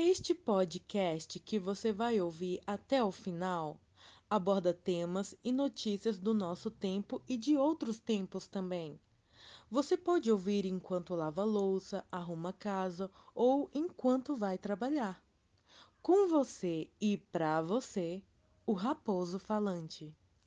Este podcast que você vai ouvir até o final aborda temas e notícias do nosso tempo e de outros tempos também. Você pode ouvir enquanto lava louça, arruma casa ou enquanto vai trabalhar. Com você e para você, o Raposo Falante.